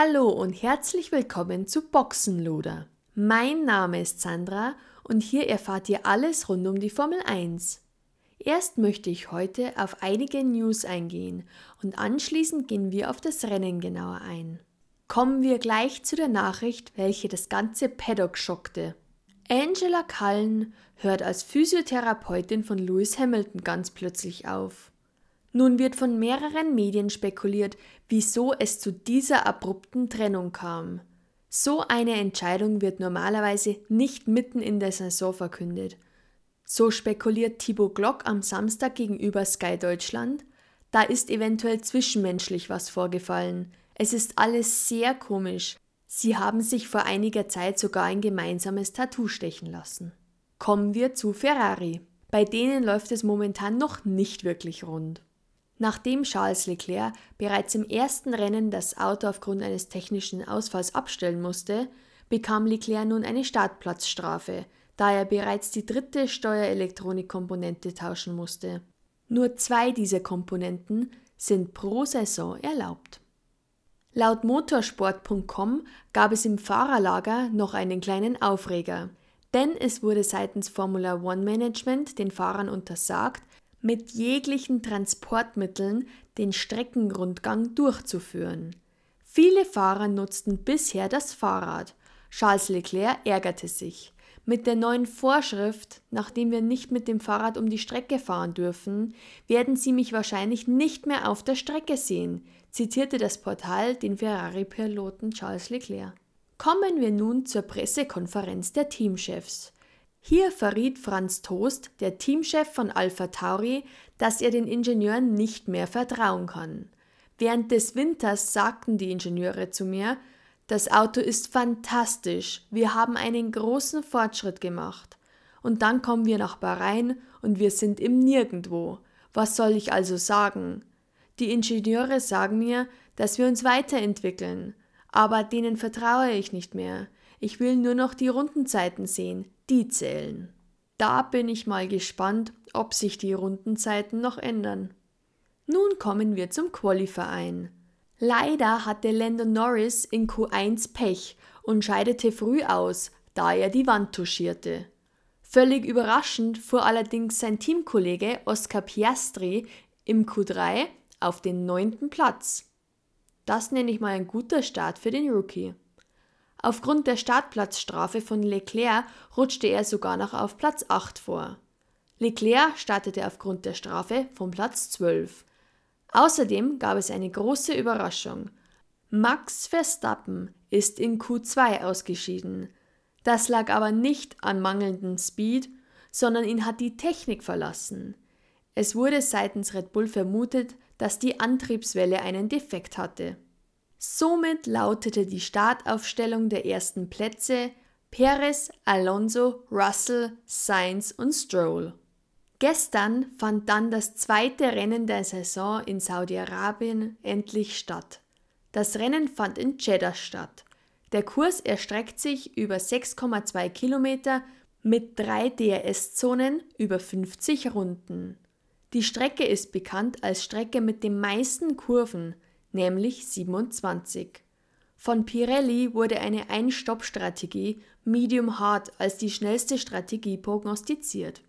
Hallo und herzlich willkommen zu Boxenluder. Mein Name ist Sandra und hier erfahrt ihr alles rund um die Formel 1. Erst möchte ich heute auf einige News eingehen und anschließend gehen wir auf das Rennen genauer ein. Kommen wir gleich zu der Nachricht, welche das ganze Paddock schockte. Angela Cullen hört als Physiotherapeutin von Lewis Hamilton ganz plötzlich auf. Nun wird von mehreren Medien spekuliert, wieso es zu dieser abrupten Trennung kam. So eine Entscheidung wird normalerweise nicht mitten in der Saison verkündet. So spekuliert Thibaut Glock am Samstag gegenüber Sky Deutschland. Da ist eventuell zwischenmenschlich was vorgefallen. Es ist alles sehr komisch. Sie haben sich vor einiger Zeit sogar ein gemeinsames Tattoo stechen lassen. Kommen wir zu Ferrari. Bei denen läuft es momentan noch nicht wirklich rund. Nachdem Charles Leclerc bereits im ersten Rennen das Auto aufgrund eines technischen Ausfalls abstellen musste, bekam Leclerc nun eine Startplatzstrafe, da er bereits die dritte Steuerelektronikkomponente tauschen musste. Nur zwei dieser Komponenten sind pro Saison erlaubt. Laut motorsport.com gab es im Fahrerlager noch einen kleinen Aufreger, denn es wurde seitens Formula One Management den Fahrern untersagt, mit jeglichen Transportmitteln den Streckenrundgang durchzuführen. Viele Fahrer nutzten bisher das Fahrrad. Charles Leclerc ärgerte sich. Mit der neuen Vorschrift, nachdem wir nicht mit dem Fahrrad um die Strecke fahren dürfen, werden Sie mich wahrscheinlich nicht mehr auf der Strecke sehen, zitierte das Portal den Ferrari-Piloten Charles Leclerc. Kommen wir nun zur Pressekonferenz der Teamchefs. Hier verriet Franz Toast, der Teamchef von Alpha Tauri, dass er den Ingenieuren nicht mehr vertrauen kann. Während des Winters sagten die Ingenieure zu mir, das Auto ist fantastisch, wir haben einen großen Fortschritt gemacht. Und dann kommen wir nach Bahrain und wir sind im Nirgendwo. Was soll ich also sagen? Die Ingenieure sagen mir, dass wir uns weiterentwickeln, aber denen vertraue ich nicht mehr. Ich will nur noch die Rundenzeiten sehen, die zählen. Da bin ich mal gespannt, ob sich die Rundenzeiten noch ändern. Nun kommen wir zum Qualiverein. Leider hatte Landon Norris in Q1 Pech und scheidete früh aus, da er die Wand touchierte. Völlig überraschend fuhr allerdings sein Teamkollege Oscar Piastri im Q3 auf den neunten Platz. Das nenne ich mal ein guter Start für den Rookie. Aufgrund der Startplatzstrafe von Leclerc rutschte er sogar noch auf Platz 8 vor. Leclerc startete aufgrund der Strafe von Platz 12. Außerdem gab es eine große Überraschung. Max Verstappen ist in Q2 ausgeschieden. Das lag aber nicht an mangelndem Speed, sondern ihn hat die Technik verlassen. Es wurde seitens Red Bull vermutet, dass die Antriebswelle einen Defekt hatte. Somit lautete die Startaufstellung der ersten Plätze Perez, Alonso, Russell, Sainz und Stroll. Gestern fand dann das zweite Rennen der Saison in Saudi-Arabien endlich statt. Das Rennen fand in Jeddah statt. Der Kurs erstreckt sich über 6,2 Kilometer mit drei DRS-Zonen über 50 Runden. Die Strecke ist bekannt als Strecke mit den meisten Kurven, nämlich 27. Von Pirelli wurde eine Ein-Stopp-Strategie Medium Hard als die schnellste Strategie prognostiziert.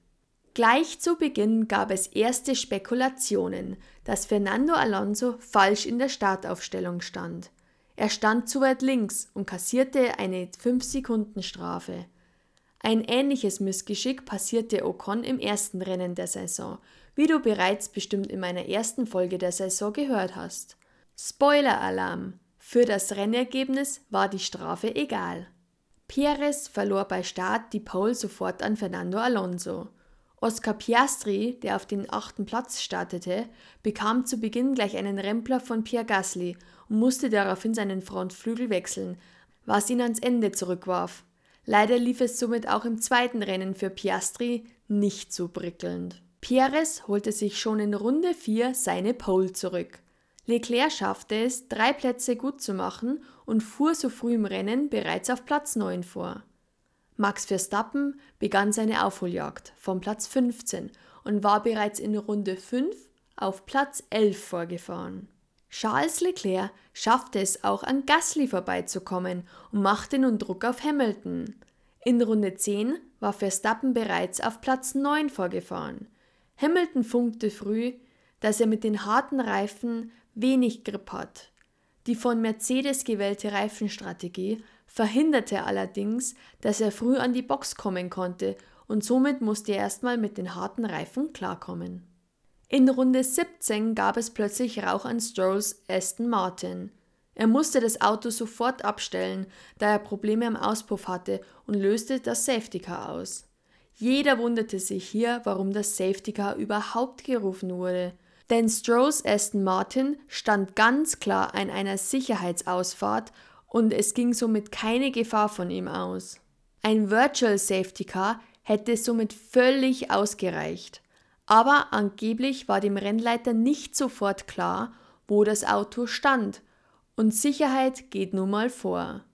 Gleich zu Beginn gab es erste Spekulationen, dass Fernando Alonso falsch in der Startaufstellung stand. Er stand zu weit links und kassierte eine 5-Sekunden-Strafe. Ein ähnliches Missgeschick passierte Ocon im ersten Rennen der Saison, wie du bereits bestimmt in meiner ersten Folge der Saison gehört hast. Spoiler-Alarm! Für das Rennergebnis war die Strafe egal. Perez verlor bei Start die Pole sofort an Fernando Alonso. Oscar Piastri, der auf den achten Platz startete, bekam zu Beginn gleich einen Rempler von Pierre Gasly und musste daraufhin seinen Frontflügel wechseln, was ihn ans Ende zurückwarf. Leider lief es somit auch im zweiten Rennen für Piastri nicht so prickelnd. Perez holte sich schon in Runde 4 seine Pole zurück. Leclerc schaffte es, drei Plätze gut zu machen und fuhr so früh im Rennen bereits auf Platz 9 vor. Max Verstappen begann seine Aufholjagd von Platz 15 und war bereits in Runde 5 auf Platz 11 vorgefahren. Charles Leclerc schaffte es auch an Gasly vorbeizukommen und machte nun Druck auf Hamilton. In Runde 10 war Verstappen bereits auf Platz 9 vorgefahren. Hamilton funkte früh, dass er mit den harten Reifen wenig Grip hat. Die von Mercedes gewählte Reifenstrategie verhinderte allerdings, dass er früh an die Box kommen konnte und somit musste er erstmal mit den harten Reifen klarkommen. In Runde 17 gab es plötzlich Rauch an Strolls Aston Martin. Er musste das Auto sofort abstellen, da er Probleme am Auspuff hatte und löste das Safety Car aus. Jeder wunderte sich hier, warum das Safety Car überhaupt gerufen wurde. Denn Strolls Aston Martin stand ganz klar an einer Sicherheitsausfahrt und es ging somit keine Gefahr von ihm aus. Ein Virtual Safety Car hätte somit völlig ausgereicht. Aber angeblich war dem Rennleiter nicht sofort klar, wo das Auto stand, und Sicherheit geht nun mal vor.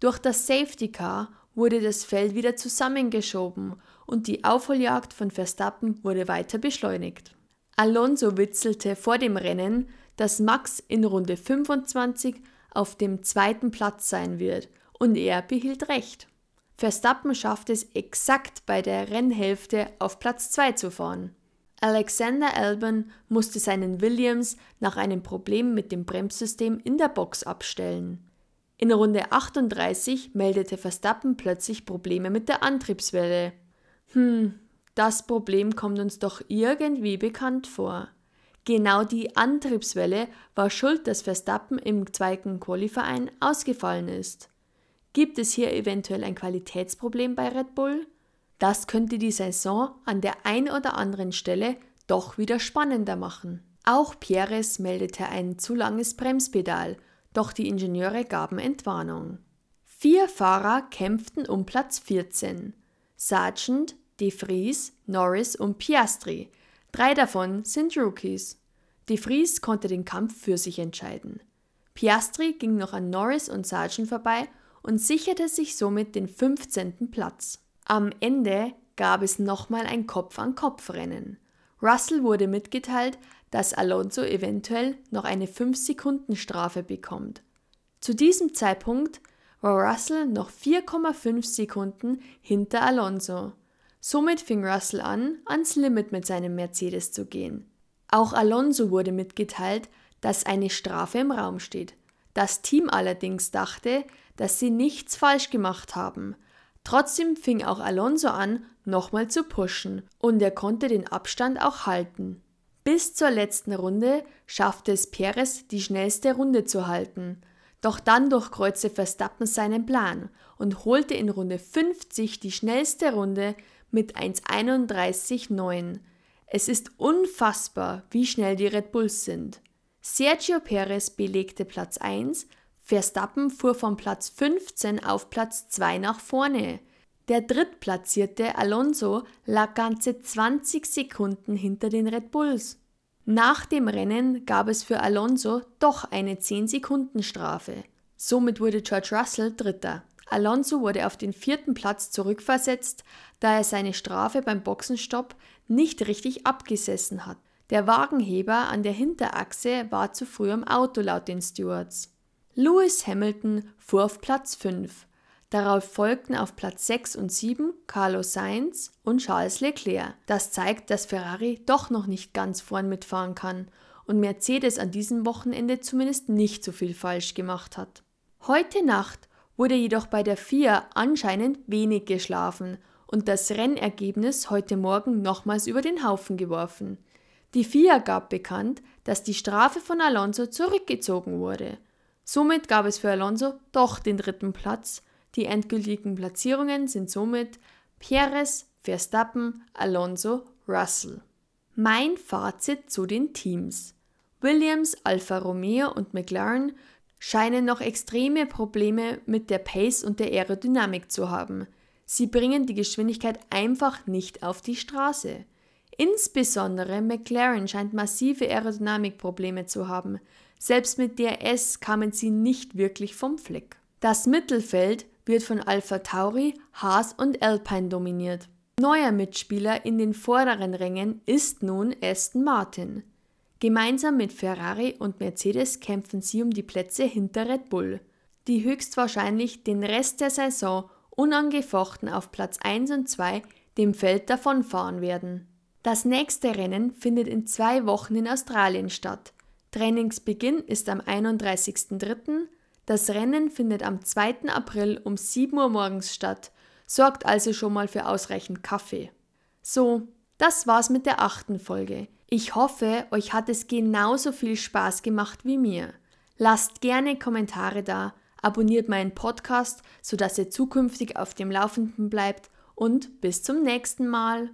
Durch das Safety Car wurde das Feld wieder zusammengeschoben und die Aufholjagd von Verstappen wurde weiter beschleunigt. Alonso witzelte vor dem Rennen, dass Max in Runde 25 auf dem zweiten Platz sein wird und er behielt recht. Verstappen schaffte es exakt bei der Rennhälfte auf Platz 2 zu fahren. Alexander Albon musste seinen Williams nach einem Problem mit dem Bremssystem in der Box abstellen. In Runde 38 meldete Verstappen plötzlich Probleme mit der Antriebswelle. Hm, das Problem kommt uns doch irgendwie bekannt vor. Genau die Antriebswelle war schuld, dass Verstappen im zweiten Qualiverein ausgefallen ist. Gibt es hier eventuell ein Qualitätsproblem bei Red Bull? Das könnte die Saison an der einen oder anderen Stelle doch wieder spannender machen. Auch Pierres meldete ein zu langes Bremspedal, doch die Ingenieure gaben Entwarnung. Vier Fahrer kämpften um Platz 14. Sargent, De Vries, Norris und Piastri. Drei davon sind Rookies. De Vries konnte den Kampf für sich entscheiden. Piastri ging noch an Norris und Sargent vorbei und sicherte sich somit den 15. Platz. Am Ende gab es nochmal ein Kopf-an-Kopf-Rennen. Russell wurde mitgeteilt, dass Alonso eventuell noch eine 5-Sekunden-Strafe bekommt. Zu diesem Zeitpunkt war Russell noch 4,5 Sekunden hinter Alonso. Somit fing Russell an, ans Limit mit seinem Mercedes zu gehen. Auch Alonso wurde mitgeteilt, dass eine Strafe im Raum steht. Das Team allerdings dachte, dass sie nichts falsch gemacht haben. Trotzdem fing auch Alonso an, nochmal zu pushen und er konnte den Abstand auch halten. Bis zur letzten Runde schaffte es Perez, die schnellste Runde zu halten. Doch dann durchkreuzte Verstappen seinen Plan und holte in Runde 50 die schnellste Runde mit 1,31,9. Es ist unfassbar, wie schnell die Red Bulls sind. Sergio Perez belegte Platz 1, Verstappen fuhr von Platz 15 auf Platz 2 nach vorne. Der drittplatzierte Alonso lag ganze 20 Sekunden hinter den Red Bulls. Nach dem Rennen gab es für Alonso doch eine 10-Sekunden-Strafe. Somit wurde George Russell Dritter. Alonso wurde auf den vierten Platz zurückversetzt, da er seine Strafe beim Boxenstopp nicht richtig abgesessen hat. Der Wagenheber an der Hinterachse war zu früh am Auto laut den Stewards. Lewis Hamilton fuhr auf Platz 5. Darauf folgten auf Platz 6 und 7 Carlos Sainz und Charles Leclerc. Das zeigt, dass Ferrari doch noch nicht ganz vorn mitfahren kann und Mercedes an diesem Wochenende zumindest nicht so viel falsch gemacht hat. Heute Nacht wurde jedoch bei der FIA anscheinend wenig geschlafen und das Rennergebnis heute Morgen nochmals über den Haufen geworfen. Die FIA gab bekannt, dass die Strafe von Alonso zurückgezogen wurde. Somit gab es für Alonso doch den dritten Platz. Die endgültigen Platzierungen sind somit Perez, Verstappen, Alonso, Russell. Mein Fazit zu den Teams. Williams, Alfa Romeo und McLaren scheinen noch extreme Probleme mit der Pace und der Aerodynamik zu haben. Sie bringen die Geschwindigkeit einfach nicht auf die Straße. Insbesondere McLaren scheint massive Aerodynamikprobleme zu haben. Selbst mit DRS kamen sie nicht wirklich vom Fleck. Das Mittelfeld wird von Alpha Tauri, Haas und Alpine dominiert. Neuer Mitspieler in den vorderen Rängen ist nun Aston Martin. Gemeinsam mit Ferrari und Mercedes kämpfen sie um die Plätze hinter Red Bull, die höchstwahrscheinlich den Rest der Saison unangefochten auf Platz 1 und 2 dem Feld davonfahren werden. Das nächste Rennen findet in zwei Wochen in Australien statt. Trainingsbeginn ist am 31.03. Das Rennen findet am 2. April um 7 Uhr morgens statt, sorgt also schon mal für ausreichend Kaffee. So, das war's mit der achten Folge. Ich hoffe, euch hat es genauso viel Spaß gemacht wie mir. Lasst gerne Kommentare da, abonniert meinen Podcast, sodass ihr zukünftig auf dem Laufenden bleibt und bis zum nächsten Mal.